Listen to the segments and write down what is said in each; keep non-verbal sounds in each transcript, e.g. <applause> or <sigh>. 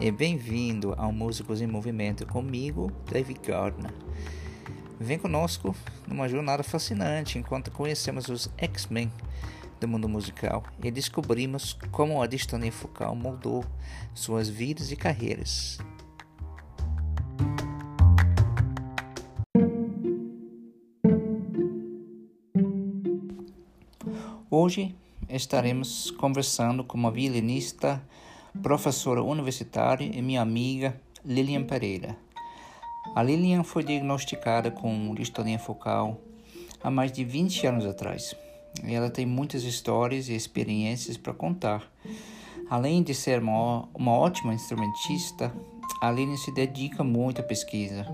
e bem-vindo ao Músicos em Movimento comigo, David Gardner. Vem conosco numa jornada fascinante enquanto conhecemos os X-Men do mundo musical e descobrimos como a distonia focal moldou suas vidas e carreiras. Hoje estaremos conversando com uma violinista, professora universitária e minha amiga Lilian Pereira. A Lilian foi diagnosticada com distonia focal há mais de 20 anos atrás. E ela tem muitas histórias e experiências para contar. Além de ser uma, uma ótima instrumentista, a Lilian se dedica muito à pesquisa.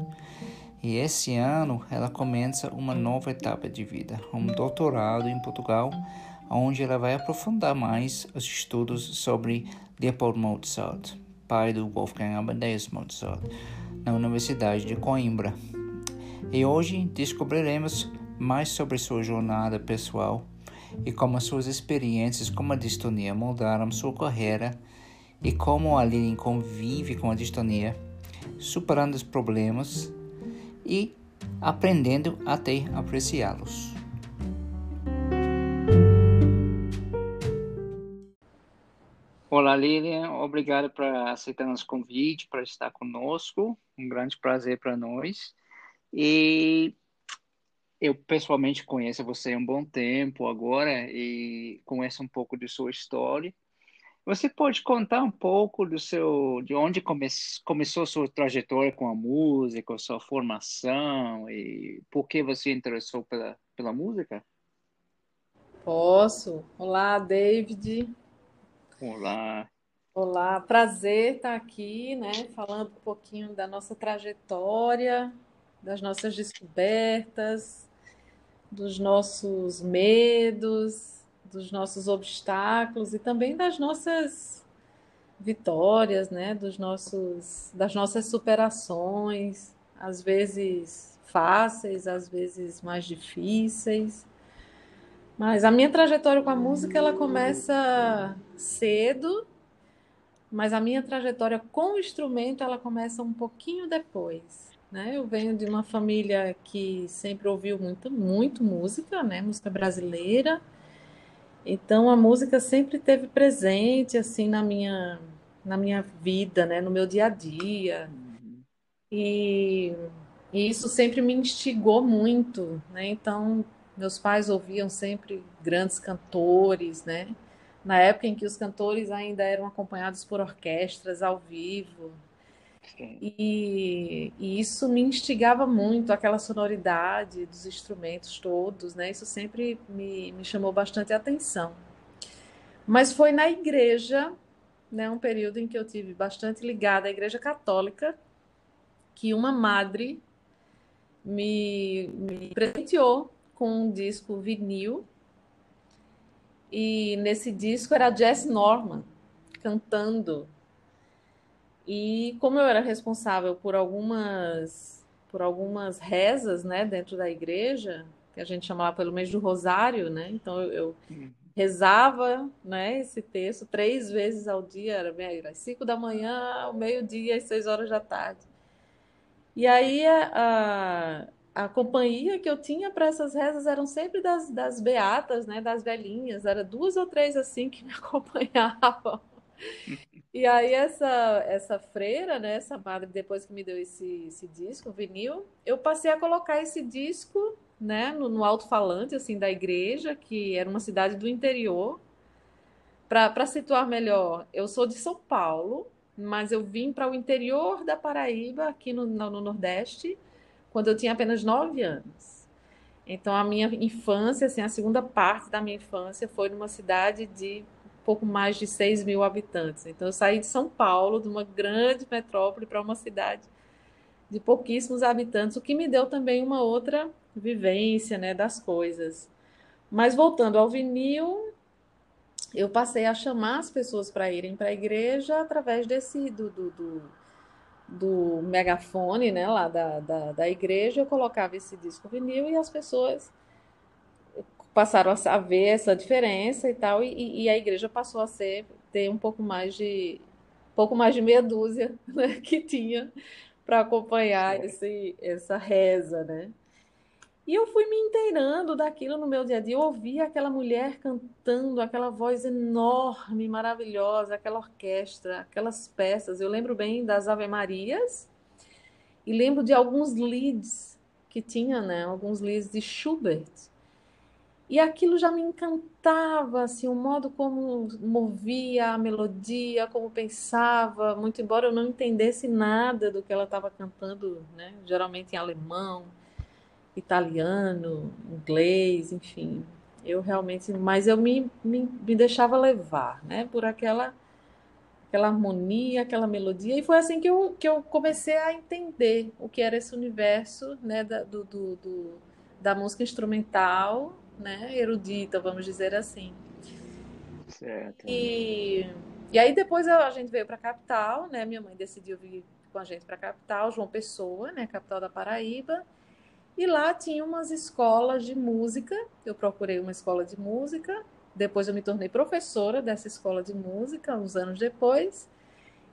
E esse ano ela começa uma nova etapa de vida, um doutorado em Portugal onde ela vai aprofundar mais os estudos sobre Leopold Mozart, pai do Wolfgang Amadeus Mozart, na Universidade de Coimbra. E hoje descobriremos mais sobre sua jornada pessoal e como suas experiências com a distonia moldaram sua carreira e como a Lilian convive com a distonia, superando os problemas e aprendendo até apreciá-los. Olá, Lilian. Obrigado por aceitar nosso convite, para estar conosco. Um grande prazer para nós. E eu pessoalmente conheço você há um bom tempo agora e conheço um pouco de sua história. Você pode contar um pouco do seu, de onde come, começou sua trajetória com a música, sua formação e por que você interessou pela, pela música? Posso. Olá, David. Olá. Olá, prazer estar aqui, né, falando um pouquinho da nossa trajetória, das nossas descobertas, dos nossos medos, dos nossos obstáculos e também das nossas vitórias, né, dos nossos das nossas superações, às vezes fáceis, às vezes mais difíceis. Mas a minha trajetória com a música ela começa cedo, mas a minha trajetória com o instrumento ela começa um pouquinho depois. Né? Eu venho de uma família que sempre ouviu muito, muito música, né? música brasileira. Então a música sempre teve presente assim na minha na minha vida, né, no meu dia a dia. E, e isso sempre me instigou muito, né? Então meus pais ouviam sempre grandes cantores, né? Na época em que os cantores ainda eram acompanhados por orquestras ao vivo. E, e, isso me instigava muito, aquela sonoridade dos instrumentos todos, né? Isso sempre me, me chamou bastante atenção. Mas foi na igreja, né, um período em que eu tive bastante ligada à igreja católica, que uma madre me, me presenteou com um disco vinil. E nesse disco era Jess Norman cantando. E como eu era responsável por algumas por algumas rezas, né, dentro da igreja, que a gente chamava pelo mês do rosário, né? Então eu, eu rezava, né, esse texto três vezes ao dia, era às cinco da manhã, ao meio-dia, às seis horas da tarde. E aí a, a companhia que eu tinha para essas rezas eram sempre das, das beatas, né, das velhinhas, era duas ou três assim que me <laughs> acompanhavam. E aí essa essa freira, né, essa madre depois que me deu esse, esse disco, vinil, eu passei a colocar esse disco, né, no, no alto-falante assim da igreja, que era uma cidade do interior. Para situar melhor, eu sou de São Paulo, mas eu vim para o interior da Paraíba, aqui no, no, no Nordeste, quando eu tinha apenas nove anos. Então, a minha infância, assim, a segunda parte da minha infância foi numa cidade de pouco mais de 6 mil habitantes. Então, eu saí de São Paulo, de uma grande metrópole, para uma cidade de pouquíssimos habitantes, o que me deu também uma outra vivência né, das coisas. Mas voltando ao vinil, eu passei a chamar as pessoas para irem para a igreja através desse do, do, do do megafone, né, lá da, da, da igreja, eu colocava esse disco vinil e as pessoas passaram a ver essa diferença e tal, e, e a igreja passou a ser ter um pouco mais de, pouco mais de meia dúzia <laughs> né, que tinha para acompanhar esse, essa reza, né? E eu fui me inteirando daquilo no meu dia a dia. Eu ouvia aquela mulher cantando, aquela voz enorme, maravilhosa, aquela orquestra, aquelas peças. Eu lembro bem das Ave Marias e lembro de alguns leads que tinha, né? Alguns leads de Schubert. E aquilo já me encantava, assim, o modo como movia a melodia, como pensava, muito embora eu não entendesse nada do que ela estava cantando, né? Geralmente em alemão, italiano, inglês, enfim. Eu realmente, mas eu me, me, me deixava levar, né? Por aquela aquela harmonia, aquela melodia, e foi assim que eu, que eu comecei a entender o que era esse universo, né? Da, do, do, do da música instrumental né, erudita, vamos dizer assim. Certo. E, e aí depois a gente veio para a capital, né? Minha mãe decidiu vir com a gente para a capital, João Pessoa, né, capital da Paraíba. E lá tinha umas escolas de música. Eu procurei uma escola de música. Depois eu me tornei professora dessa escola de música, uns anos depois.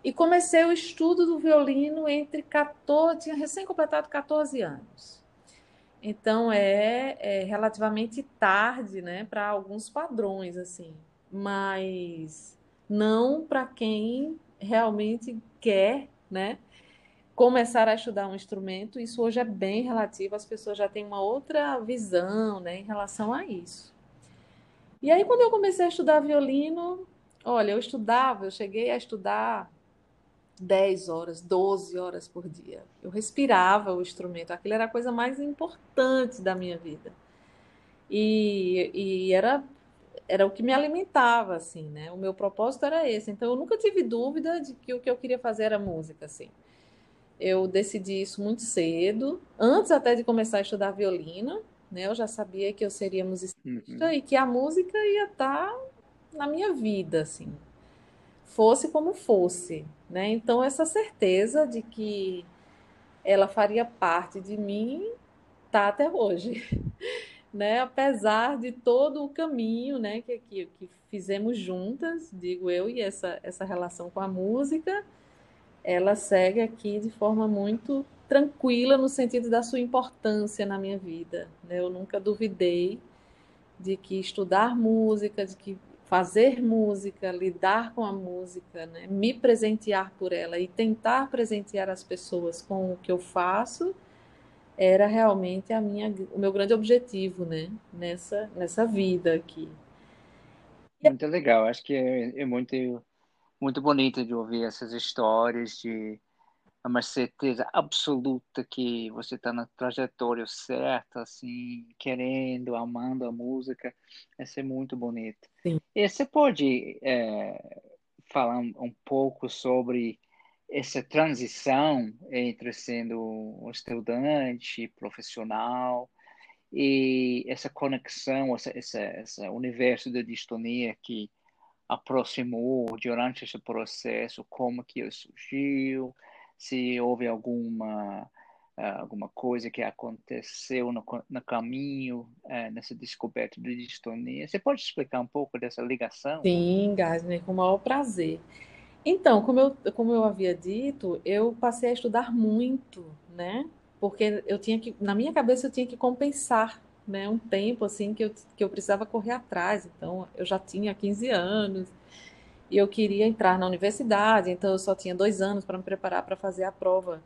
E comecei o estudo do violino entre 14, tinha recém completado 14 anos. Então é, é relativamente tarde, né, para alguns padrões assim, mas não para quem realmente quer, né, começar a estudar um instrumento. Isso hoje é bem relativo, as pessoas já têm uma outra visão, né, em relação a isso. E aí quando eu comecei a estudar violino, olha, eu estudava, eu cheguei a estudar 10 horas, 12 horas por dia. Eu respirava o instrumento, aquilo era a coisa mais importante da minha vida. E, e era, era o que me alimentava, assim, né? O meu propósito era esse. Então, eu nunca tive dúvida de que o que eu queria fazer era música, assim. Eu decidi isso muito cedo, antes até de começar a estudar violino, né? Eu já sabia que eu seria musicista uhum. e que a música ia estar na minha vida, assim, fosse como fosse, né? Então essa certeza de que ela faria parte de mim tá até hoje, <laughs> né? Apesar de todo o caminho, né, que, que, que fizemos juntas, digo eu e essa essa relação com a música, ela segue aqui de forma muito tranquila no sentido da sua importância na minha vida. Né? Eu nunca duvidei de que estudar música, de que fazer música, lidar com a música, né? me presentear por ela e tentar presentear as pessoas com o que eu faço era realmente a minha, o meu grande objetivo, né? Nessa, nessa vida aqui. Muito legal. Acho que é, é muito, muito bonito de ouvir essas histórias de uma certeza absoluta que você está na trajetória certa, assim, querendo, amando a música. Isso é muito bonito. Sim. E você pode é, falar um, pouco sobre essa transição entre sendo um estudante, profissional, e essa conexão, esse, esse, esse universo da distonia que aproximou durante esse processo, como que ele surgiu, se houve alguma uh, alguma coisa que aconteceu no, no caminho uh, nessa descoberta de distonia. Você pode explicar um pouco dessa ligação? Sim, Gasner, com o maior prazer. Então, como eu, como eu havia dito, eu passei a estudar muito, né? Porque eu tinha que, na minha cabeça, eu tinha que compensar, né? Um tempo, assim, que eu, que eu precisava correr atrás. Então, eu já tinha 15 anos, e eu queria entrar na universidade, então eu só tinha dois anos para me preparar para fazer a prova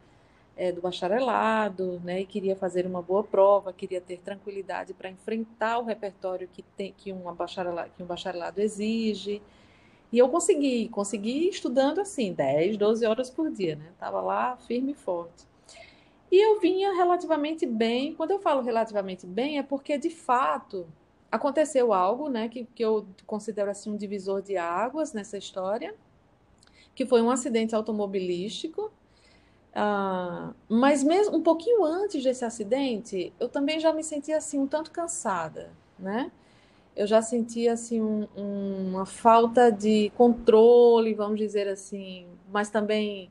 é, do bacharelado, né? E queria fazer uma boa prova, queria ter tranquilidade para enfrentar o repertório que tem que um bacharelado, que um bacharelado exige. E eu consegui, consegui estudando assim, 10, 12 horas por dia, né? Tava lá firme e forte. E eu vinha relativamente bem. Quando eu falo relativamente bem, é porque de fato aconteceu algo, né, que, que eu considero assim um divisor de águas nessa história, que foi um acidente automobilístico. Uh, mas mesmo um pouquinho antes desse acidente, eu também já me sentia assim um tanto cansada, né? Eu já sentia assim um, um, uma falta de controle, vamos dizer assim, mas também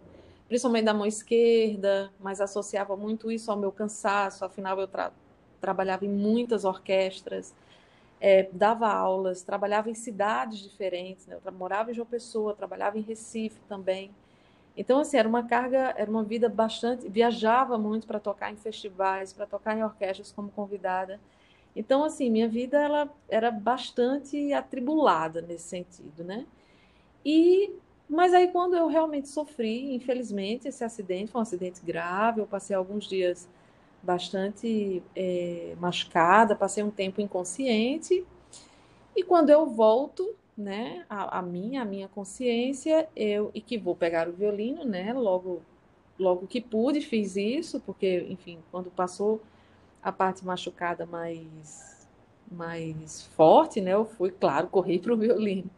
principalmente da mão esquerda, mas associava muito isso ao meu cansaço. Afinal, eu tra trabalhava em muitas orquestras é, dava aulas, trabalhava em cidades diferentes, né? Eu morava em João Pessoa, trabalhava em Recife também. Então, assim, era uma carga, era uma vida bastante. Viajava muito para tocar em festivais, para tocar em orquestras como convidada. Então, assim, minha vida ela era bastante atribulada nesse sentido, né? E, mas aí, quando eu realmente sofri, infelizmente, esse acidente foi um acidente grave, eu passei alguns dias bastante é, machucada, passei um tempo inconsciente. E quando eu volto, né, a, a minha, a minha consciência, eu e que vou pegar o violino, né, logo, logo que pude fiz isso, porque, enfim, quando passou a parte machucada mais, mais forte, né, eu fui, claro, corri para o violino.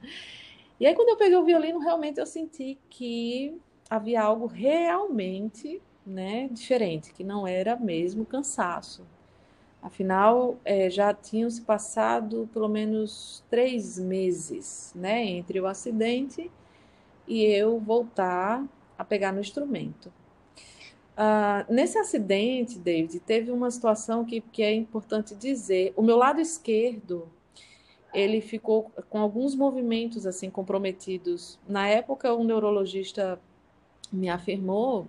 E aí quando eu peguei o violino, realmente eu senti que havia algo realmente né, diferente, que não era mesmo cansaço. Afinal, é, já tinham se passado pelo menos três meses né, entre o acidente e eu voltar a pegar no instrumento. Uh, nesse acidente, David, teve uma situação que, que é importante dizer. O meu lado esquerdo, ele ficou com alguns movimentos assim comprometidos. Na época, um neurologista me afirmou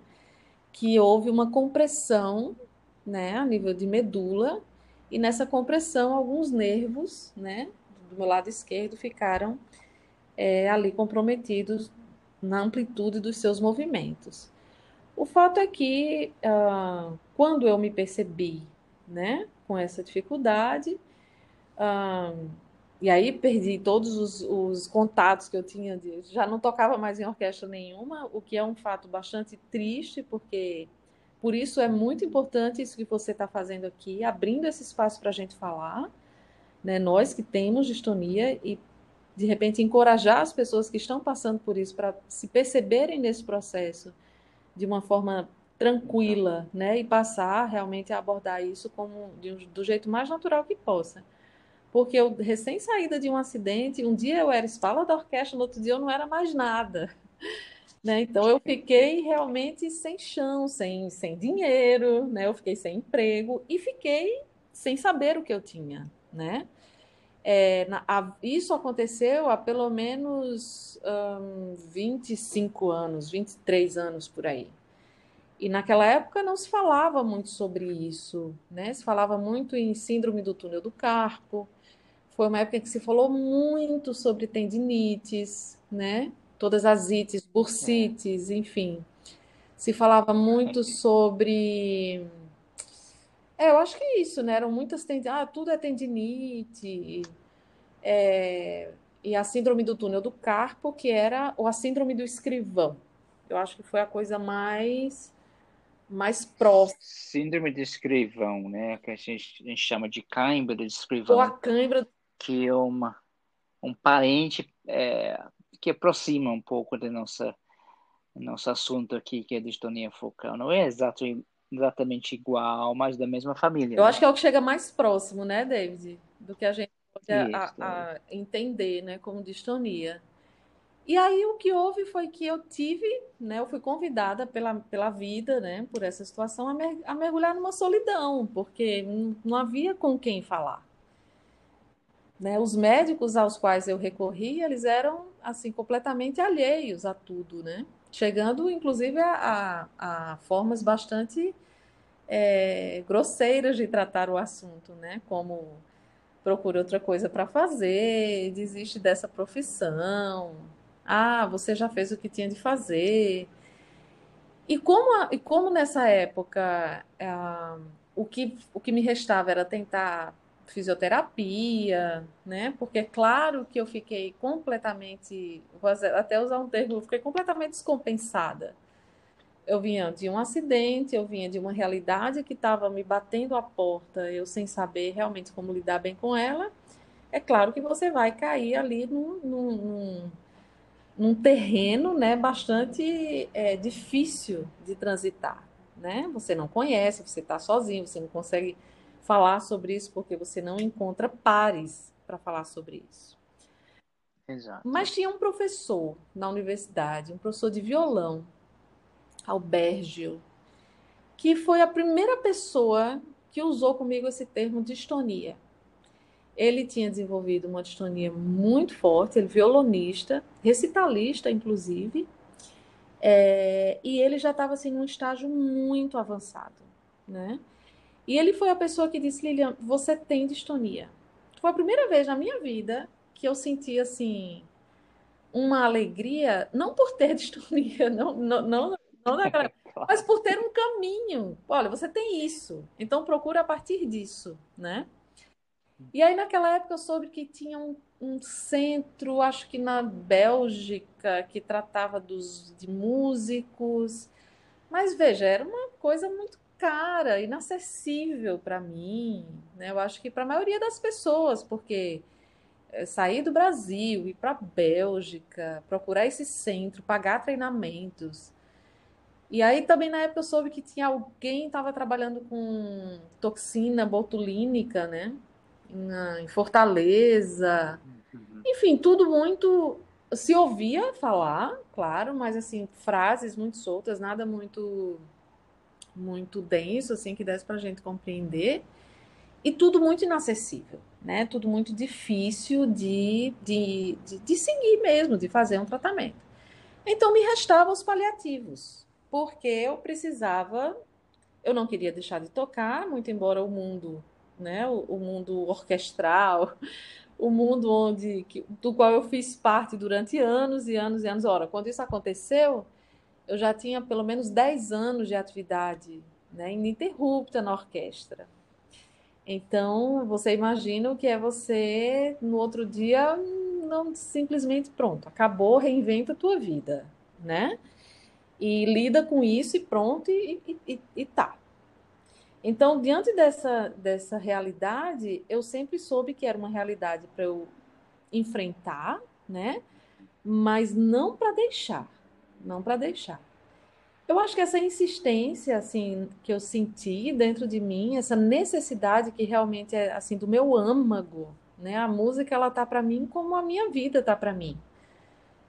que houve uma compressão, né, a nível de medula, e nessa compressão alguns nervos, né, do meu lado esquerdo ficaram é, ali comprometidos na amplitude dos seus movimentos. O fato é que uh, quando eu me percebi, né, com essa dificuldade, uh, e aí perdi todos os, os, contatos que eu tinha, de, já não tocava mais em orquestra nenhuma, o que é um fato bastante triste, porque por isso é muito importante isso que você está fazendo aqui, abrindo esse espaço para a gente falar, né? nós que temos distonia e de repente encorajar as pessoas que estão passando por isso para se perceberem nesse processo de uma forma tranquila, né, e passar realmente a abordar isso como de, do jeito mais natural que possa porque eu recém saída de um acidente, um dia eu era espala da orquestra, no outro dia eu não era mais nada. <laughs> Né? Então eu fiquei realmente sem chão, sem, sem dinheiro, né? eu fiquei sem emprego e fiquei sem saber o que eu tinha. Né? É, na, a, isso aconteceu há pelo menos um, 25 anos, 23 anos por aí. E naquela época não se falava muito sobre isso, né? Se falava muito em síndrome do túnel do carpo, foi uma época que se falou muito sobre tendinites, né? Todas as ites, bursites, enfim. Se falava muito sobre. É, eu acho que é isso, né? Eram muitas tendinites. Ah, tudo é tendinite. É... E a síndrome do túnel do carpo, que era ou a síndrome do escrivão. Eu acho que foi a coisa mais mais próxima. Síndrome de escrivão, né? Que a gente, a gente chama de cãibra de escrivão. Ou a cãibra que é uma, um parente é, que aproxima um pouco do nosso, nosso assunto aqui, que é distonia focal. Não é exato, exatamente igual, mas da mesma família. Eu né? acho que é o que chega mais próximo, né, David? Do que a gente pode a, a é. entender né, como distonia. E aí o que houve foi que eu tive, né, eu fui convidada pela, pela vida, né, por essa situação, a, mer a mergulhar numa solidão, porque não havia com quem falar. Né? Os médicos aos quais eu recorri, eles eram assim completamente alheios a tudo, né? Chegando, inclusive, a, a, formas bastante é, grosseiras de tratar o assunto, né? Como procura outra coisa para fazer, desiste dessa profissão. Ah, você já fez o que tinha de fazer. E como, e como nessa época ah, o, que, o que me restava era tentar fisioterapia, né? Porque é claro que eu fiquei completamente, vou até usar um termo, eu fiquei completamente descompensada. Eu vinha de um acidente, eu vinha de uma realidade que estava me batendo a porta, eu sem saber realmente como lidar bem com ela. É claro que você vai cair ali num, num, num, num terreno né, bastante é, difícil de transitar. Né? Você não conhece, você está sozinho, você não consegue falar sobre isso porque você não encontra pares para falar sobre isso. Exato. Mas tinha um professor na universidade, um professor de violão, Albergio, que foi a primeira pessoa que usou comigo esse termo distonia. ele tinha desenvolvido uma distonia muito forte, ele violonista, recitalista, inclusive, é, e ele já estava assim num estágio muito avançado, né? E ele foi a pessoa que disse, Lilian, você tem distonia. Foi a primeira vez na minha vida que eu senti assim uma alegria, não por ter <laughs> distonia, não, não, não, não <laughs> mas por ter um caminho. Olha, você tem isso, então procura a partir disso, né? E aí, naquela época, eu soube que tinha um, um centro, acho que na Bélgica, que tratava dos, de músicos. Mas veja, era uma coisa muito cara, inacessível para mim, né? Eu acho que para a maioria das pessoas, porque é, sair do Brasil, ir para a Bélgica, procurar esse centro, pagar treinamentos. E aí também na época eu soube que tinha alguém estava trabalhando com toxina botulínica, né? em Fortaleza. Uhum. Enfim, tudo muito. Se ouvia falar, claro, mas assim, frases muito soltas, nada muito muito denso, assim, que desse para a gente compreender. E tudo muito inacessível, né? Tudo muito difícil de, de, de, de seguir mesmo, de fazer um tratamento. Então me restavam os paliativos, porque eu precisava, eu não queria deixar de tocar, muito embora o mundo né? O, o mundo orquestral, o mundo onde do qual eu fiz parte durante anos e anos e anos. Ora, quando isso aconteceu, eu já tinha pelo menos 10 anos de atividade né, ininterrupta na orquestra. Então, você imagina o que é você, no outro dia, não simplesmente pronto, acabou, reinventa a tua vida, né? E lida com isso e pronto, e, e, e, tá. Então, diante dessa, dessa realidade, eu sempre soube que era uma realidade para eu enfrentar, né? Mas não para deixar, não para deixar. Eu acho que essa insistência, assim, que eu senti dentro de mim, essa necessidade que realmente é, assim, do meu âmago, né? A música, ela tá para mim como a minha vida tá para mim,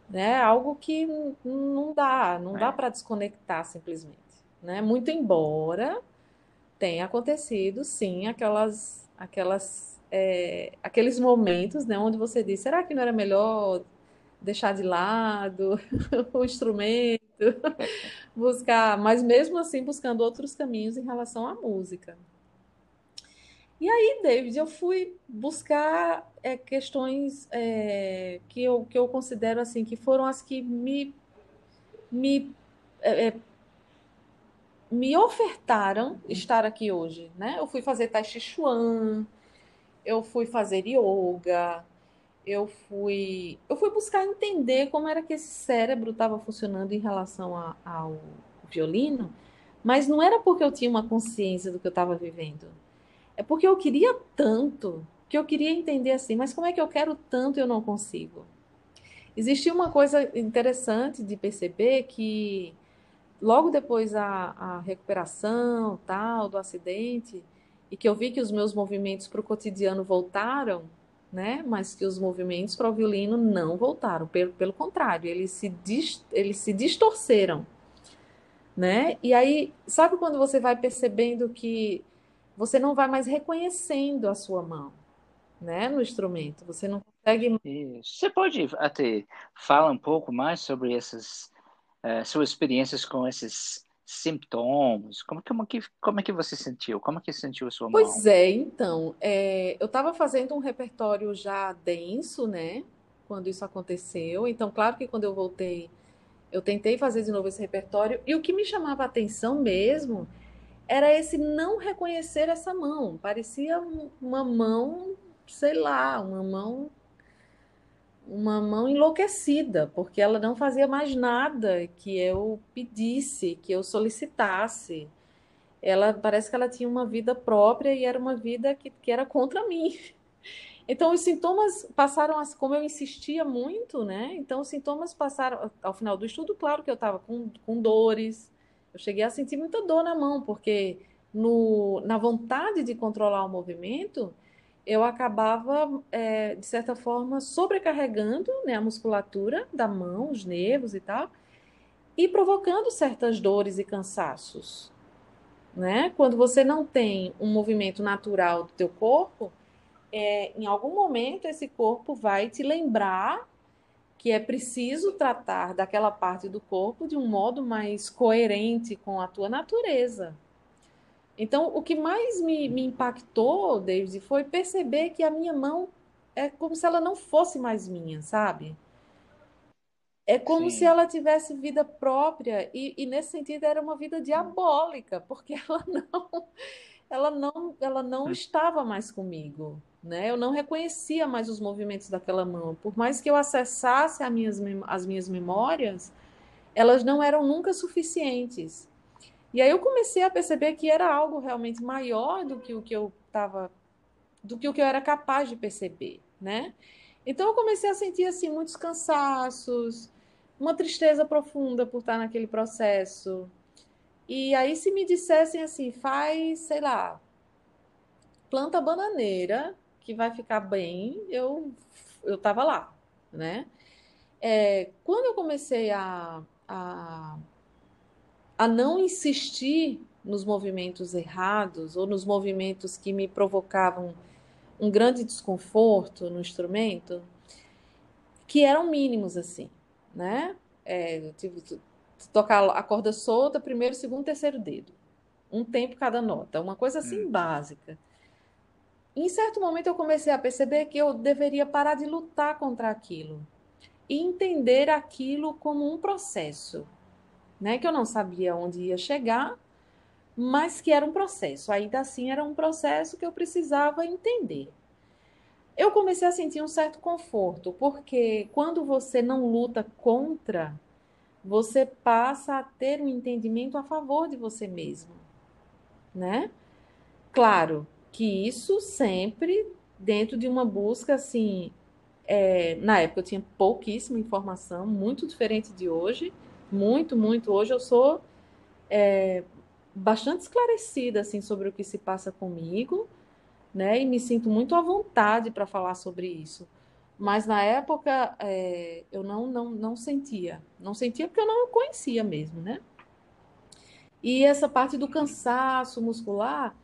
né? Algo que não dá, não dá é. para desconectar simplesmente, né? Muito embora tem acontecido, sim, aquelas, aquelas, é, aqueles momentos, né, onde você diz, será que não era melhor deixar de lado <laughs> o instrumento, buscar, mas mesmo assim buscando outros caminhos em relação à música. E aí, David, eu fui buscar é, questões é, que, eu, que eu considero assim que foram as que me, me é, me ofertaram estar aqui hoje, né? Eu fui fazer Tai Chi Chuan, eu fui fazer yoga, eu fui, eu fui buscar entender como era que esse cérebro estava funcionando em relação a, ao violino, mas não era porque eu tinha uma consciência do que eu estava vivendo. É porque eu queria tanto, que eu queria entender assim, mas como é que eu quero tanto e eu não consigo? Existia uma coisa interessante de perceber que logo depois a, a recuperação tal do acidente e que eu vi que os meus movimentos para o cotidiano voltaram, né? Mas que os movimentos para o violino não voltaram, pelo, pelo contrário, eles se, dis, eles se distorceram, né? E aí, sabe quando você vai percebendo que você não vai mais reconhecendo a sua mão, né? No instrumento, você não consegue. Você pode até falar um pouco mais sobre essas uh, suas experiências com esses sintomas? Como, como, que, como é que você sentiu? Como é que sentiu a sua mão? Pois é, então, é, eu estava fazendo um repertório já denso, né? Quando isso aconteceu. Então, claro que quando eu voltei, eu tentei fazer de novo esse repertório. E o que me chamava a atenção mesmo era esse não reconhecer essa mão. Parecia uma mão, sei lá, uma mão uma mão enlouquecida, porque ela não fazia mais nada que eu pedisse, que eu solicitasse. Ela parece que ela tinha uma vida própria e era uma vida que, que era contra mim. <laughs> Então os sintomas passaram, a, como eu insistia muito, né? Então os sintomas passaram ao final do estudo, claro que eu estava com, com dores. Eu cheguei a sentir muita dor na mão, porque no, na vontade de controlar o movimento, eu acabava, é, de certa forma, sobrecarregando né, a musculatura da mão, os nervos e tal, e provocando certas dores e cansaços. Né? Quando você não tem um movimento natural do teu corpo, é, em algum momento esse corpo vai te lembrar que é preciso tratar daquela parte do corpo de um modo mais coerente com a tua natureza. Então, o que mais me, me impactou, David, foi perceber que a minha mão é como se ela não fosse mais minha, sabe? É como se Sim, ela tivesse vida própria e, e nesse sentido era uma vida diabólica, porque <laughs> ela não, ela não, ela não estava mais comigo, né? Eu não reconhecia mais os movimentos daquela mão. Por mais que eu acessasse as minhas, as minhas memórias, elas não eram nunca suficientes. E aí eu comecei a perceber que era algo realmente maior do que o que eu estava, do que o que eu era capaz de perceber, né? Então eu comecei a sentir assim muitos cansaços, uma tristeza profunda por estar naquele processo. E aí se me dissessem assim, faz, sei lá, planta bananeira que vai ficar bem, eu eu tava lá, né? É, quando eu comecei a, a a não insistir nos movimentos errados ou nos movimentos que me provocavam um grande desconforto no instrumento, que eram mínimos assim, né? É, eu tive que tocar a corda solta, primeiro, segundo, terceiro dedo, um tempo cada nota, uma coisa assim hum, básica. Em certo momento eu comecei a perceber que eu deveria parar de lutar contra aquilo e entender aquilo como um processo, né? Que eu não sabia onde ia chegar, mas que era um processo. Ainda assim, era um processo que eu precisava entender. Eu comecei a sentir um certo conforto, porque quando você não luta contra, você passa a ter um entendimento a favor de você mesmo, né? Claro que isso sempre dentro de uma busca assim. é, na época eu tinha pouquíssima informação, muito diferente de hoje, muito, muito. Hoje eu sou bastante esclarecida assim sobre o que se passa comigo, né? E me sinto muito à vontade para falar sobre isso. Mas na época é, eu não, não, não sentia, não sentia porque eu não conhecia mesmo, né? E essa parte do cansaço muscular,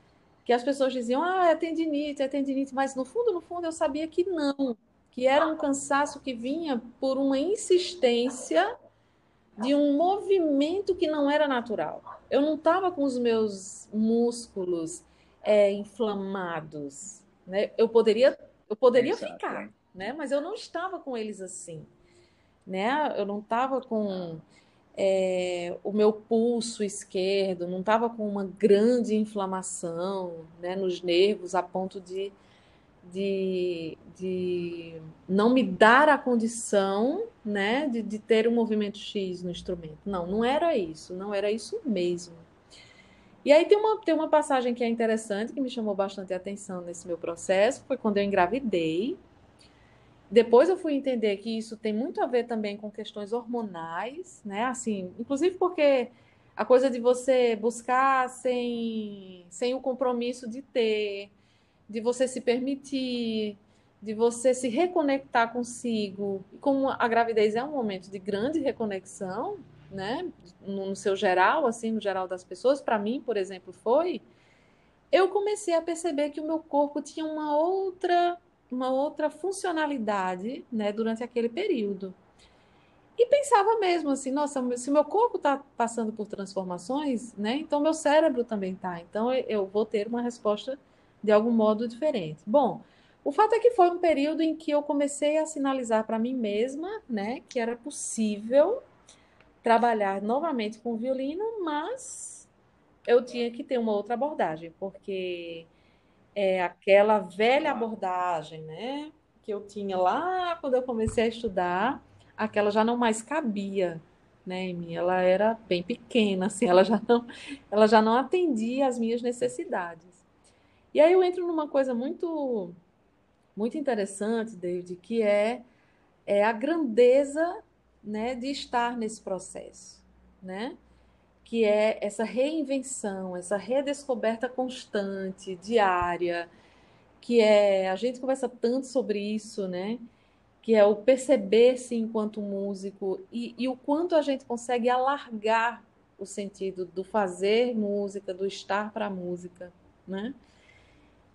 que as pessoas diziam, ah, é tendinite, é tendinite, mas no fundo, no fundo eu sabia que não, que era um cansaço que vinha por uma insistência de um movimento que não era natural. Eu não estava com os meus músculos é, inflamados, né? Eu poderia, eu poderia exato, ficar, né? Mas eu não estava com eles assim, né? Eu não estava com é, o meu pulso esquerdo, não estava com uma grande inflamação, né, nos nervos a ponto de de, de não me dar a condição, né, de, de ter um movimento X no instrumento. Não, não era isso, não era isso mesmo. E aí tem uma, tem uma passagem que é interessante, que me chamou bastante atenção nesse meu processo, foi quando eu engravidei. Depois eu fui entender que isso tem muito a ver também com questões hormonais, né? Assim, inclusive porque a coisa de você buscar sem, sem o compromisso de ter, de você se permitir, de você se reconectar consigo. E como a gravidez é um momento de grande reconexão, né? No, seu geral, assim, no geral das pessoas, para mim, por exemplo, foi, eu comecei a perceber que o meu corpo tinha uma outra, uma outra funcionalidade, né, durante aquele período. E pensava mesmo assim, nossa, se meu corpo está passando por transformações, né, então meu cérebro também está. Então eu vou ter uma resposta de algum modo diferente. Bom, o fato é que foi um período em que eu comecei a sinalizar para mim mesma, né, que era possível trabalhar novamente com violino, mas eu tinha que ter uma outra abordagem, porque é aquela velha abordagem, né, que eu tinha lá quando eu comecei a estudar, aquela já não mais cabia, né, em mim. Ela era bem pequena, assim, ela já não, ela já não atendia às minhas necessidades. E aí eu entro numa coisa muito, muito interessante, David, que é, é a grandeza, né, de estar nesse processo, né? Que é essa reinvenção, essa redescoberta constante, diária, que é, a gente conversa tanto sobre isso, né? Que é o perceber-se enquanto músico e, e o quanto a gente consegue alargar o sentido do fazer música, do estar para a música, né?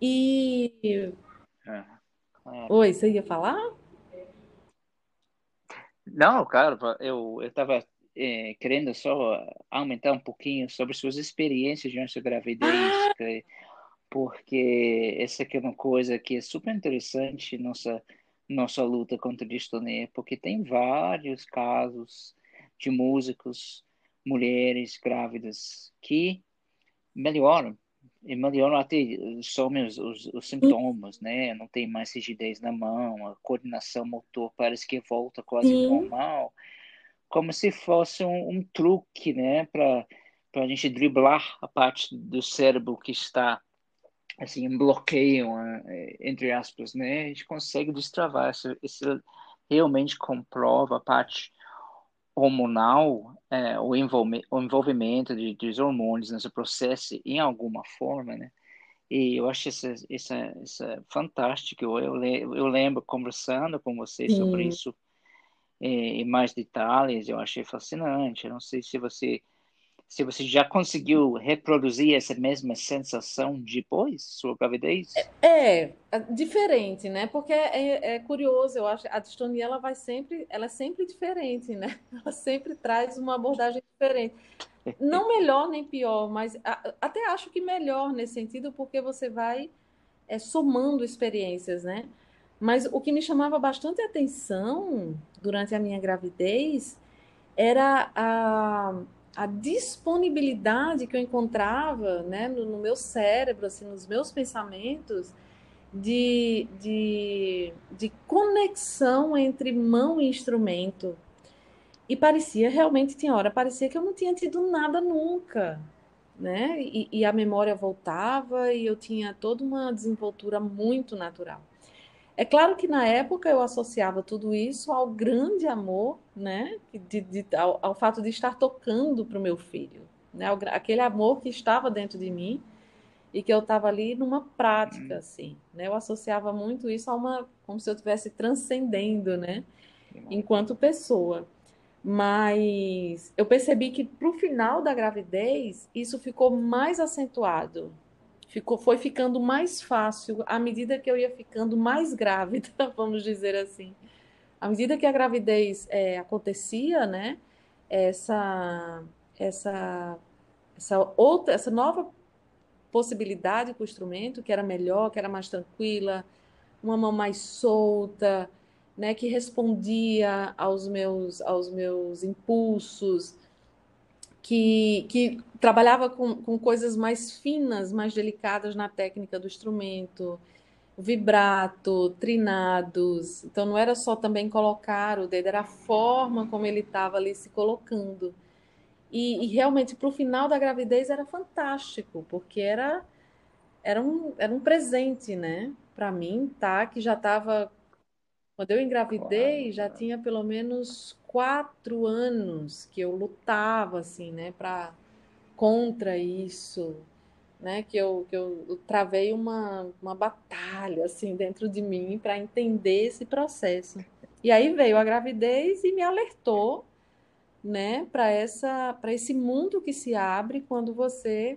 E Ah, Oi, você ia falar? Não, claro, eu estava é, querendo só aumentar um pouquinho sobre suas experiências durante a gravidez, ah! porque essa aqui é uma coisa que é super interessante nossa nossa luta contra a distonia, porque tem vários casos de músicos, mulheres grávidas que melhoram e melhoram até somem os, os, os, sintomas, né? Não tem mais rigidez na mão, a coordenação motor parece que volta quase Sim. normal como se fosse um, um truque, né, para a gente driblar a parte do cérebro que está assim em bloqueio eh, entre aspas, né? A gente consegue destravar isso, isso realmente comprova a parte hormonal, é, o, envolve, o envolvimento de, dos hormônios nesse processo em alguma forma, né? E eu acho isso, isso, isso fantástico. Eu, eu, lembro conversando com você Sim. sobre isso em mais detalhes, eu achei fascinante. Eu não sei se você se você já conseguiu reproduzir essa mesma sensação depois sua gravidez? É, é diferente, né? Porque é, é, curioso, eu acho. A distonia ela vai sempre, ela é sempre diferente, né? <laughs> Ela sempre traz uma abordagem diferente. Não melhor nem pior, mas até acho que melhor nesse sentido, porque você vai é, somando experiências, né? Mas o que me chamava bastante atenção durante a minha gravidez era a, a disponibilidade que eu encontrava né, no, no, meu cérebro, assim, nos meus pensamentos, de, de, de conexão entre mão e instrumento. E parecia, realmente, tinha hora, parecia que eu não tinha tido nada nunca, né? E, e a memória voltava e eu tinha toda uma desenvoltura muito natural. É claro que na época eu associava tudo isso ao grande amor, né? De, de, ao, ao, fato de estar tocando para o meu filho, né? Aquele amor que estava dentro de mim e que eu estava ali numa prática, uhum. assim, né? Eu associava muito isso a uma, como se eu estivesse transcendendo, né? Enquanto pessoa. Mas eu percebi que para o final da gravidez isso ficou mais acentuado, ficou, foi ficando mais fácil à medida que eu ia ficando mais <laughs> grávida, vamos dizer assim. À medida que a gravidez é, acontecia, né, essa, essa, essa outra, essa nova possibilidade com o instrumento, que era melhor, que era mais tranquila, uma mão mais solta, né, que respondia aos meus, aos meus impulsos, que, que trabalhava com, com coisas mais finas, mais delicadas na técnica do instrumento, vibrato, trinados. Então não era só também colocar o dedo, era a forma como ele estava ali se colocando. E, e realmente para o final da gravidez era fantástico, porque era era um, era um presente, né? Para mim, tá? Que já estava. Quando eu engravidei, já tinha pelo menos quatro anos que eu lutava assim, né, para contra isso, né, que eu, que eu travei uma, uma batalha assim dentro de mim para entender esse processo. E aí veio a gravidez e me alertou, né, para essa para esse mundo que se abre quando você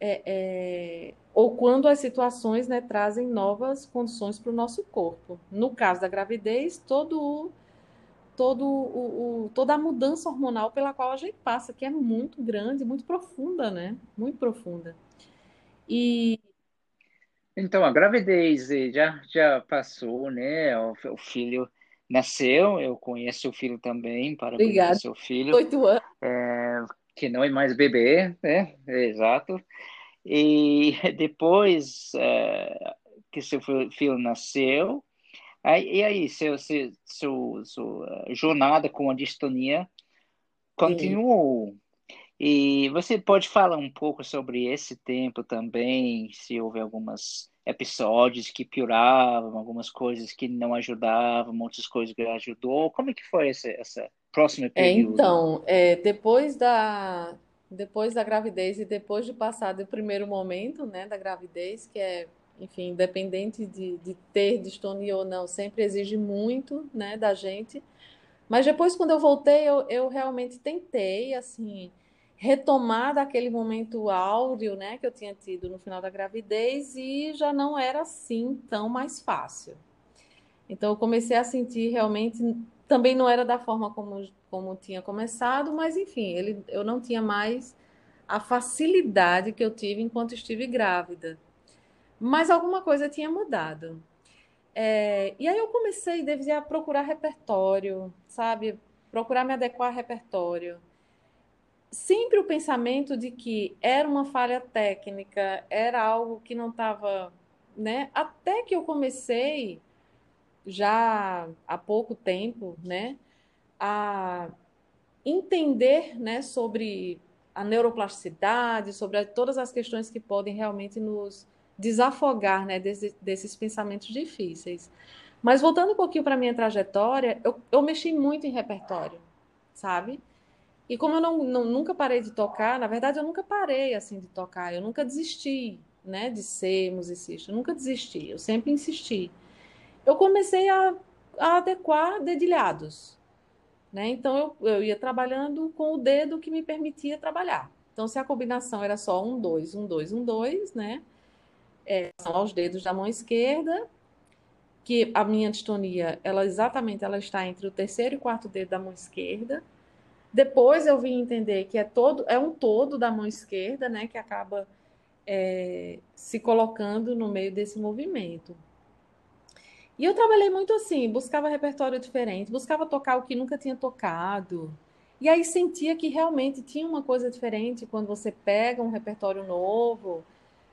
é, é, ou quando as situações né, trazem novas condições para o nosso corpo. No caso da gravidez, todo o todo o, o, toda a mudança hormonal pela qual a gente passa, que é muito grande, muito profunda, né? Muito profunda. E então a gravidez já já passou, né? O, o filho nasceu, eu conheço o filho também, para o seu filho. Oito anos. É, que não é mais bebê, né? Exato. E <laughs> depois é, que seu filho nasceu, Aí, e aí, seu, seu, seu, sua jornada com a distonia continuou. Sim. E você pode falar um pouco sobre esse tempo também, se houve alguns episódios que pioravam, algumas coisas que não ajudavam, muitas coisas que ajudou. Como é que foi essa, essa próxima é, período? É, então, é, depois da depois da gravidez e depois de passar do primeiro momento, né, da gravidez, que é enfim, independente de, de ter distonia ou não, sempre exige muito, né, da gente. Mas depois, quando eu voltei, eu, eu realmente tentei, assim, retomar daquele momento áureo, né, que eu tinha tido no final da gravidez e já não era assim tão mais fácil. Então eu comecei a sentir realmente, também não era da forma como, como tinha começado, mas enfim, ele, eu não tinha mais a facilidade que eu tive enquanto estive grávida. Mas alguma coisa tinha mudado. É, e aí eu comecei a procurar repertório, sabe? Procurar me adequar a repertório sempre o pensamento de que era uma falha técnica, era algo que não estava, né? Até que eu comecei já há pouco tempo, né, a entender, né, sobre a neuroplasticidade, sobre todas as questões que podem realmente nos desafogar, né, desse, desses pensamentos difíceis. Mas voltando um pouquinho para minha trajetória, eu, eu mexi muito em repertório, sabe? E como eu não, não, nunca parei de tocar, na verdade eu nunca parei assim de tocar, eu nunca desisti, né, de ser musicista, eu nunca desisti, eu sempre insisti. Eu comecei a, a adequar dedilhados, né? Então eu, eu ia trabalhando com o dedo que me permitia trabalhar. Então se a combinação era só um dois, um dois, um dois, né? É, são aos dedos da mão esquerda, que a minha distonia, ela exatamente ela está entre o terceiro e quarto dedo da mão esquerda. Depois eu vim entender que é todo, é um todo da mão esquerda, né, que acaba é, se colocando no meio desse movimento. E eu trabalhei muito assim, buscava repertório diferente, buscava tocar o que nunca tinha tocado. E aí sentia que realmente tinha uma coisa diferente quando você pega um repertório novo,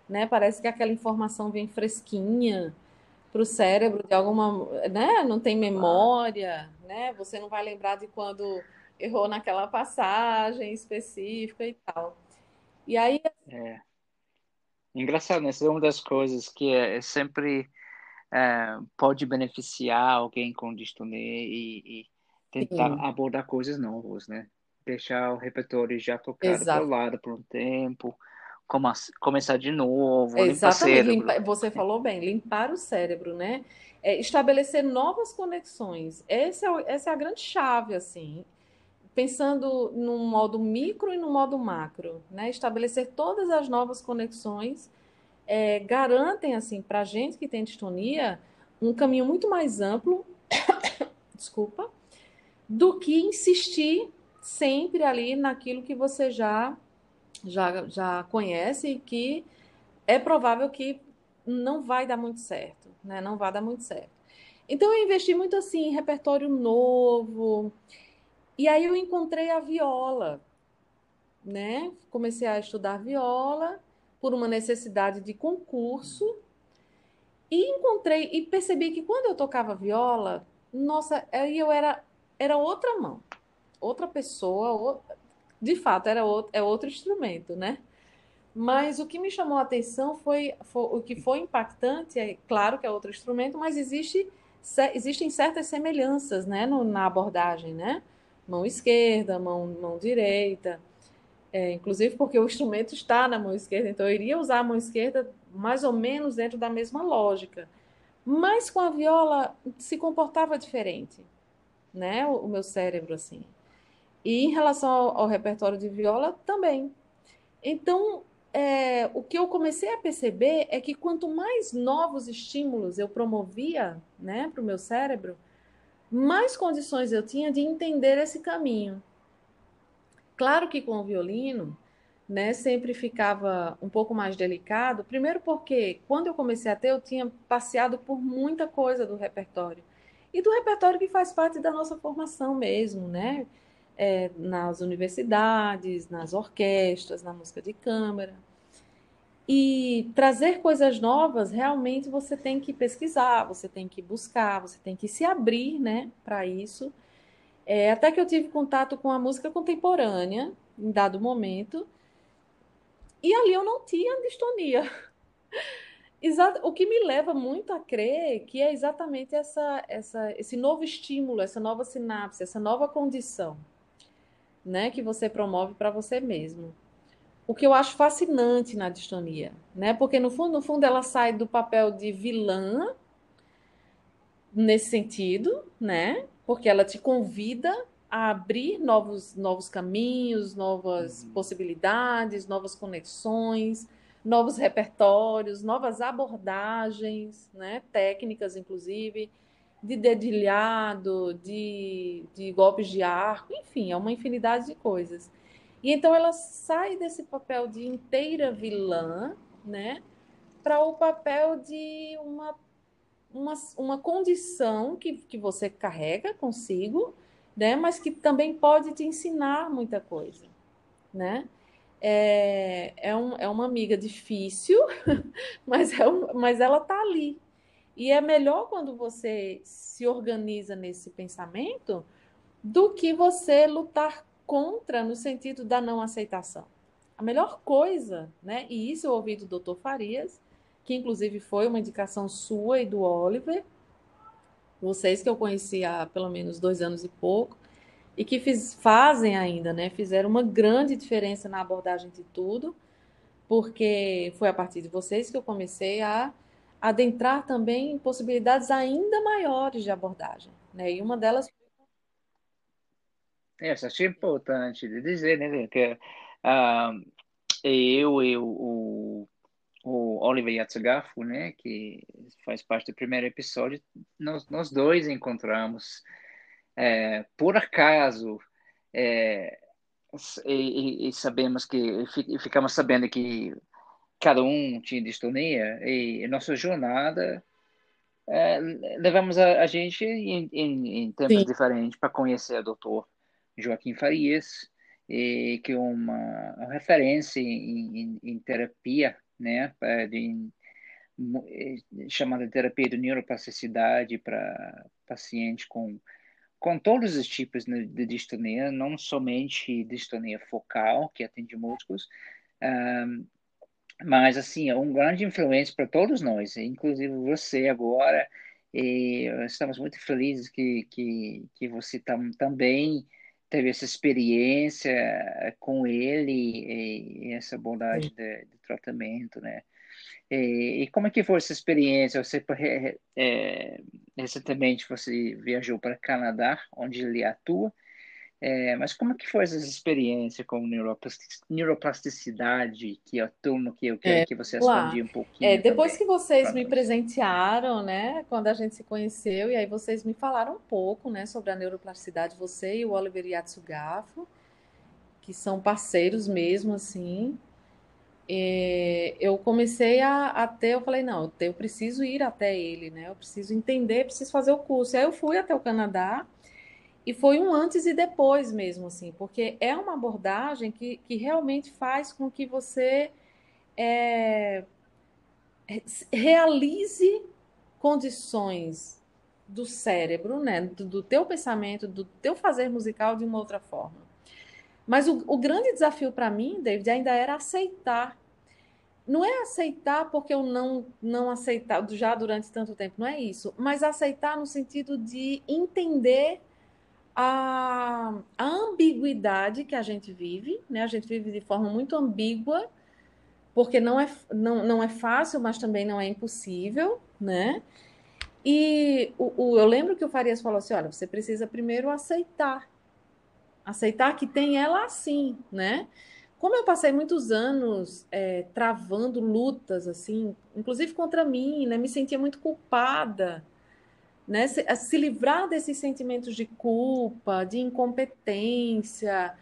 né? Parece que aquela informação vem fresquinha para o cérebro de alguma, né? Não tem memória, né? Você não vai lembrar de quando errou naquela passagem específica e tal. E aí. É. Engraçado, né? Essa é uma das coisas que é, é sempre é, pode beneficiar alguém com distonia e, e tentar Sim. abordar coisas novas, né? Deixar o repertório já tocado Exato. pro lado por um tempo, começar de novo, Exatamente, limpar, você falou bem, limpar o cérebro, né? É, estabelecer novas conexões. Essa é, essa é a grande chave, assim pensando no modo micro e no modo macro, né? Estabelecer todas as novas conexões é, garantem assim para a gente que tem distonia um caminho muito mais amplo, <coughs> desculpa, do que insistir sempre ali naquilo que você já já já conhece e que é provável que não vai dar muito certo, né? Não vai dar muito certo. Então eu investi muito assim em repertório novo, e aí eu encontrei a viola, né? Comecei a estudar viola por uma necessidade de concurso e encontrei e percebi que quando eu tocava viola, nossa, aí eu era era outra mão, outra pessoa, de fato era outro, é outro instrumento, né? Mas o que me chamou a atenção foi, foi, o que foi impactante, é claro que é outro instrumento, mas existe, existem certas semelhanças, né, no, na abordagem, né? mão esquerda, mão, mão direita. É, inclusive porque o instrumento está na mão esquerda, então eu iria usar a mão esquerda mais ou menos dentro da mesma lógica. Mas com a viola se comportava diferente, né? O, o meu cérebro, assim. E em relação ao, ao repertório de viola, também. Então, é, o que eu comecei a perceber é que quanto mais novos estímulos eu promovia né, para o meu cérebro, mais condições eu tinha de entender esse caminho. Claro que com o violino, né, sempre ficava um pouco mais delicado, primeiro porque quando eu comecei a ter, eu tinha passeado por muita coisa do repertório. E do repertório que faz parte da nossa formação mesmo, né? É, nas universidades, nas orquestras, na música de câmara. E trazer coisas novas, realmente você tem que pesquisar, você tem que buscar, você tem que se abrir né, para isso. É, até que eu tive contato com a música contemporânea, em dado momento, e ali eu não tinha distonia. <laughs> O que me leva muito a crer que é exatamente essa, essa, esse novo estímulo, essa nova sinapse, essa nova condição né, que você promove para você mesmo o que eu acho fascinante na distonia, né? Porque no fundo, no fundo ela sai do papel de vilã nesse sentido, né? Porque ela te convida a abrir novos, novos caminhos, novas uhum. possibilidades, novas conexões, novos repertórios, novas abordagens, né, técnicas, inclusive, de dedilhado, de, de golpes de arco, enfim, é uma infinidade de coisas. E então ela sai desse papel de inteira vilã, né, para o papel de uma, uma, uma condição que, que você carrega consigo, né, mas que também pode te ensinar muita coisa, né? É, é, um, é uma amiga difícil, <laughs> mas, é um, mas ela está ali. E é melhor quando você se organiza nesse pensamento do que você lutar contra no sentido da não aceitação. A melhor coisa, né? E isso eu ouvi do Dr. Farias, que inclusive foi uma indicação sua e do Oliver, vocês que eu conheci há pelo menos dois anos e pouco, e que fiz, fazem ainda, né? Fizeram uma grande diferença na abordagem de tudo, porque foi a partir de vocês que eu comecei a adentrar também em possibilidades ainda maiores de abordagem, né? E uma delas é, isso achei importante de dizer, né, que uh, eu e o, o Oliver Yatsugafo, né, que faz parte do primeiro episódio, nós, nós dois encontramos, é, por acaso, é, e, e, sabemos que, e ficamos sabendo que cada um tinha distonia, e nossa jornada é, levamos a, a gente em, em, em tempos Sim. diferentes para conhecer a doutor Joaquim Farias, e, que é uma, uma referência em, em, terapia, né, de, chamada terapia de neuroplasticidade para paciente com com todos os tipos de distonia, não somente distonia focal, que atende músculos, um, mas assim é um grande influência para todos nós, inclusive você agora. E estamos muito felizes que que, que você tam, também teve essa experiência com ele e, e essa bondade de, de, tratamento, né? E, e, como é que foi essa experiência? Você é, recentemente você viajou para Canadá, onde ele atua. É, mas como é que foi essa experiência com neuroplasticidade, que é o turno que eu quero é, que você responda um pouquinho? É, depois que vocês me presentearam, né, quando a gente se conheceu, e aí vocês me falaram um pouco, né, sobre a neuroplasticidade, você e o Oliver Yatsugafo, que são parceiros mesmo, assim, é, eu comecei a, a, ter, eu falei, não, eu preciso ir até ele, né, eu preciso entender, preciso fazer o curso. E aí eu fui até o Canadá, e foi um antes e depois mesmo, assim, porque é uma abordagem que, que realmente faz com que você é, realize condições do cérebro, né, do, do, teu pensamento, do teu fazer musical de uma outra forma. Mas o, o grande desafio para mim, David, ainda era aceitar. Não é aceitar porque eu não não aceitar já durante tanto tempo, não é isso, mas aceitar no sentido de entender a, a ambiguidade que a gente vive, né? A gente vive de forma muito ambígua, porque não é, não, não é fácil, mas também não é impossível, né? E o, o, eu lembro que o Farias falou assim: olha, você precisa primeiro aceitar. Aceitar que tem ela assim, né? Como eu passei muitos anos é, travando lutas, assim, inclusive contra mim, né? Me sentia muito culpada né? Se, se livrar desses sentimentos de culpa, de incompetência,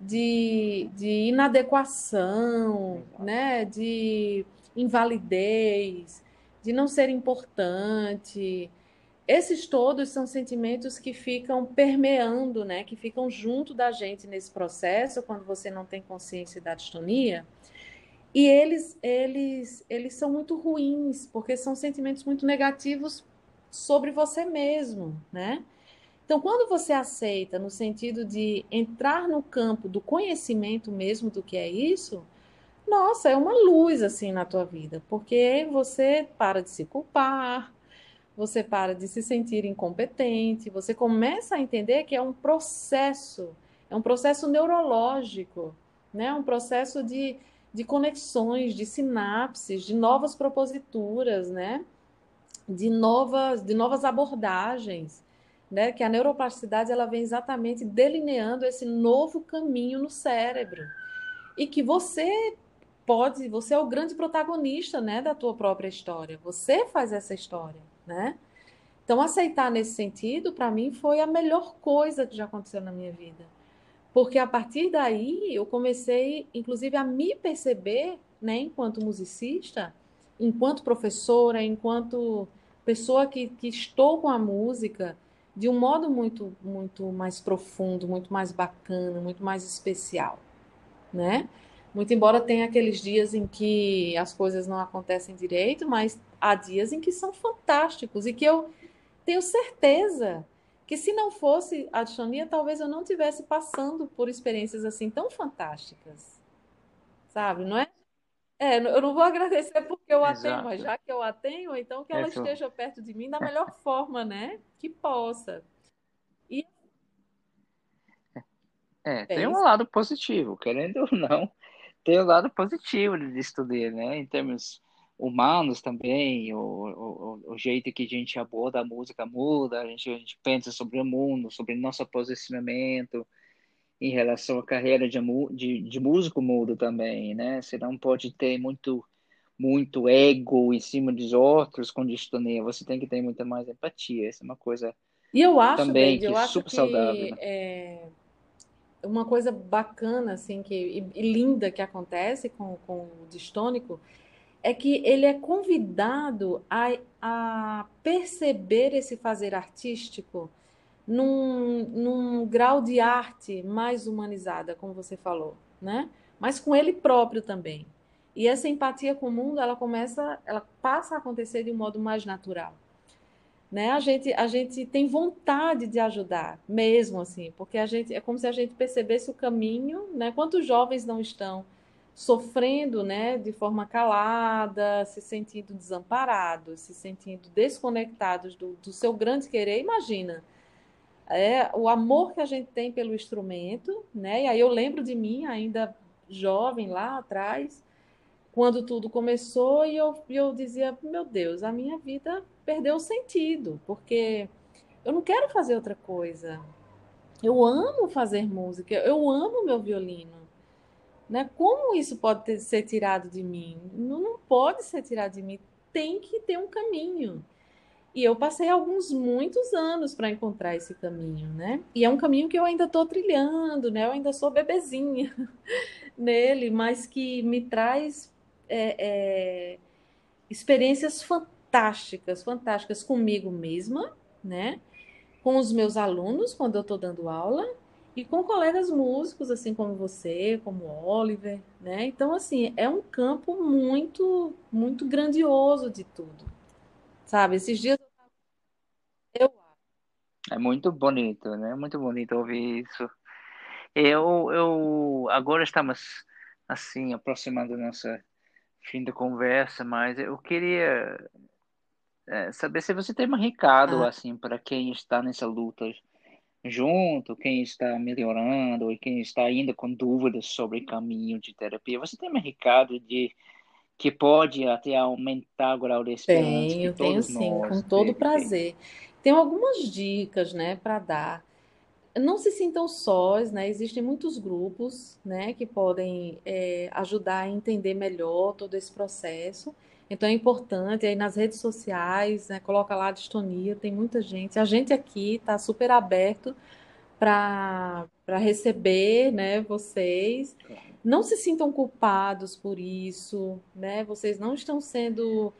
de, de inadequação, né? de invalidez, de não ser importante. Esses todos são sentimentos que ficam permeando, né? que ficam junto da gente nesse processo, quando você não tem consciência da distonia. E eles, eles, eles são muito ruins, porque são sentimentos muito negativos sobre você mesmo, né? Então, quando você aceita no sentido de entrar no campo do conhecimento mesmo do que é isso, nossa, é uma luz assim na tua vida, porque você para de se culpar, você para de se sentir incompetente, você começa a entender que é um processo, é um processo neurológico, né? Um processo de, de conexões, de sinapses, de novas proposituras, né? De novas, de novas abordagens, né? Que a neuroplasticidade ela vem exatamente delineando esse novo caminho no cérebro e que você pode, você é o grande protagonista, né, da tua própria história. Você faz essa história, né? Então aceitar nesse sentido, para mim, foi a melhor coisa que já aconteceu na minha vida. Porque a partir daí eu comecei, inclusive, a me perceber, né, enquanto musicista, enquanto professora, enquanto pessoa que, que estou com a música, de um modo muito, muito mais profundo, muito mais bacana, muito mais especial, né? Muito embora tenha aqueles dias em que as coisas não acontecem direito, mas há dias em que são fantásticos e que eu tenho certeza que se não fosse a Dixonia, talvez eu não tivesse passando por experiências assim tão fantásticas. Sabe, não é? É, eu não vou agradecer porque eu a Exato. tenho, mas já que eu a tenho, então que ela Isso. esteja perto de mim da melhor forma, né? Que possa. E... É, tem um lado positivo, querendo ou não, tem um lado positivo de estudar, né? Em termos humanos também, o, o, o jeito que a gente aborda a música muda, a gente, a gente pensa sobre o mundo, sobre nosso posicionamento em relação à carreira de, de, de músico muda também, né? Você não pode ter muito muito ego em cima dos outros com distonia, você tem que ter muita mais empatia, essa é uma coisa e eu acho, também que eu é acho super que saudável. Né? É uma coisa bacana assim que e, e linda que acontece com, com o distônico é que ele é convidado a, a perceber esse fazer artístico num, num grau de arte mais humanizada, como você falou, né? Mas com ele próprio também. E essa empatia com o mundo, ela começa, ela passa a acontecer de um modo mais natural. Né? A gente a gente tem vontade de ajudar, mesmo assim, porque a gente é como se a gente percebesse o caminho, né? Quantos jovens não estão sofrendo né, de forma calada, se sentindo desamparados, se sentindo desconectados do, do seu grande querer. Imagina, é, o amor que a gente tem pelo instrumento, né? E aí eu lembro de mim, ainda jovem lá atrás, quando tudo começou, e eu, eu dizia, meu Deus, a minha vida perdeu sentido, porque eu não quero fazer outra coisa. Eu amo fazer música, eu amo meu violino. Né? Como isso pode ter, ser tirado de mim? Não, não pode ser tirado de mim. Tem que ter um caminho. E eu passei alguns muitos anos para encontrar esse caminho, né? E é um caminho que eu ainda estou trilhando, né? Eu ainda sou bebezinha <laughs> nele, mas que me traz é, é, experiências fantásticas, fantásticas comigo mesma, né? Com os meus alunos quando eu estou dando aula e com colegas músicos, assim como você, como Oliver, né? Então, assim, é um campo muito, muito grandioso de tudo, sabe? Esses dias É muito bonito, né? Muito bonito ouvir isso. Eu, eu agora estamos assim aproximando nossa fim da conversa, mas eu queria é, saber se você tem um recado ah. assim para quem está nessa luta junto, quem está melhorando e quem está ainda com dúvidas sobre caminho de terapia, você tem um recado de que pode até aumentar o grau de esperança tenho, tenho sim, com todo prazer. Tenho algumas dicas, né, para dar. Não se sintam sós, né? Existem muitos grupos, né, que podem é, ajudar a entender melhor todo esse processo. Então é importante aí nas redes sociais, né, coloca lá a distonia, tem muita gente. A gente aqui está super aberto para receber né, vocês. Não se sintam culpados por isso, né? Vocês não estão sendo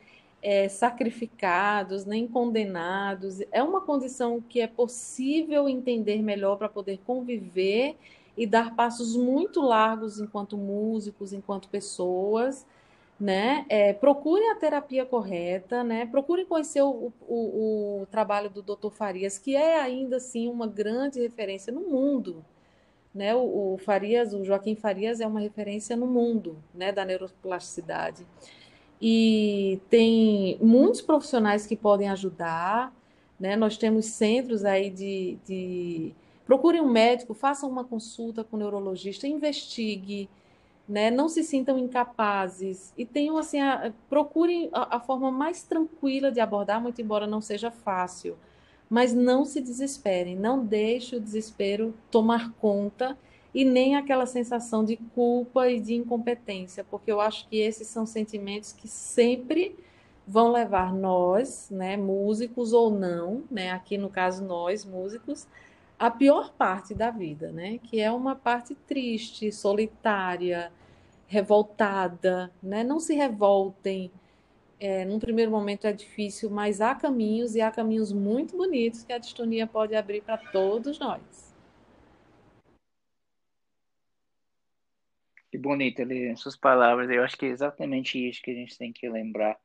é, sacrificados nem condenados. É uma condição que é possível entender melhor para poder conviver e dar passos muito largos enquanto músicos, enquanto pessoas né? É, procurem a terapia correta, né? Procurem conhecer o, o, o, trabalho do Dr. Farias, que é ainda assim uma grande referência no mundo. Né? O, o, Farias, o Joaquim Farias é uma referência no mundo, né, da neuroplasticidade. E tem muitos profissionais que podem ajudar, né? Nós temos centros aí de, de... procurem um médico, façam uma consulta com o neurologista, investigue, né? Não se sintam incapazes e tenham assim, a, procurem a, a, forma mais tranquila de abordar, muito embora não seja fácil, Mas não se desesperem, não deixe o desespero tomar conta e nem aquela sensação de culpa e de incompetência, porque eu acho que esses são sentimentos que sempre vão levar nós, né, músicos ou não, né, aqui no caso nós músicos, a pior parte da vida, né, que é uma parte triste, solitária, revoltada, né? Não se revoltem. É, num primeiro momento é difícil, mas há caminhos e há caminhos muito bonitos que a distonia pode abrir para todos nós. Que bonito, ali, suas palavras. Eu acho que é exatamente isso que a gente tem que lembrar,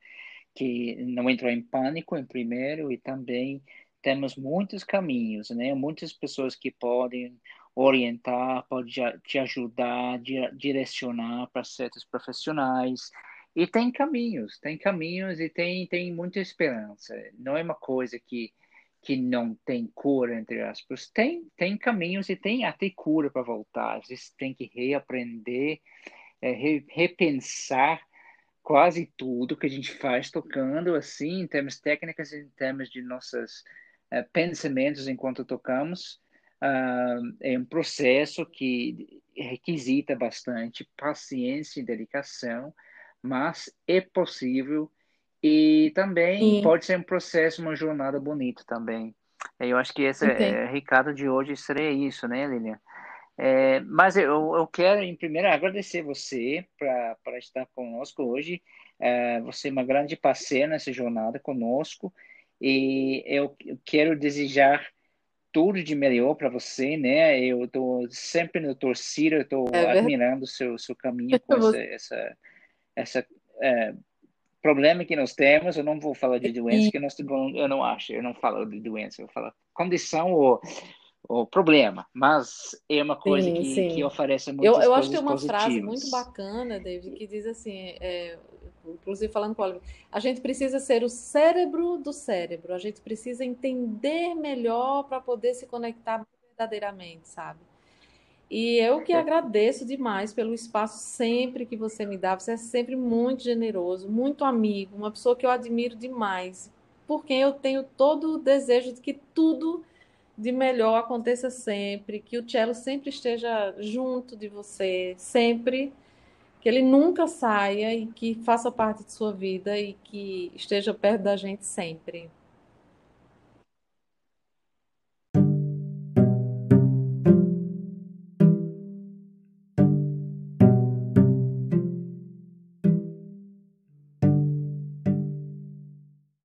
que não entrou em pânico em primeiro e também temos muitos caminhos, né? Muitas pessoas que podem orientar, pode te ajudar, direcionar para certos profissionais. E tem caminhos, tem caminhos e tem, tem muita esperança. Não é uma coisa que, que não tem cura, entre aspas. Tem, tem caminhos e tem até cura para voltar. Às vezes tem que reaprender, é, re, repensar quase tudo que a gente faz tocando, assim, em termos técnicos, em termos de nossos é, pensamentos enquanto tocamos uh, é um processo que requisita bastante paciência e dedicação, mas é possível e também Sim. pode ser um processo, uma jornada bonita também. Eu acho que esse é, recado de hoje seria isso, né, Lilian? É, mas eu, eu quero, em primeiro, agradecer você para estar conosco hoje. É, você é uma grande parceira nessa jornada conosco. E eu, eu quero desejar tudo de melhor para você, né? Eu estou sempre no torcida, estou é admirando o seu, seu caminho com essa, essa, essa é, problema que nós temos. Eu não vou falar de doença, que nós, eu não acho, eu não falo de doença, eu falo condição ou, ou problema, mas é uma coisa sim, que, sim. que oferece muitas eu, eu acho que tem uma positivas. frase muito bacana, David, que diz assim, é, inclusive falando com o Oliver, a gente precisa ser o cérebro do cérebro, a gente precisa entender melhor para poder se conectar verdadeiramente, sabe? E eu que agradeço demais pelo espaço sempre que você me dá. Você é sempre muito generoso, muito amigo, uma pessoa que eu admiro demais, por quem eu tenho todo o desejo de que tudo de melhor aconteça sempre, que o cello sempre esteja junto de você, sempre que ele nunca saia e que faça parte de sua vida e que esteja perto da gente sempre.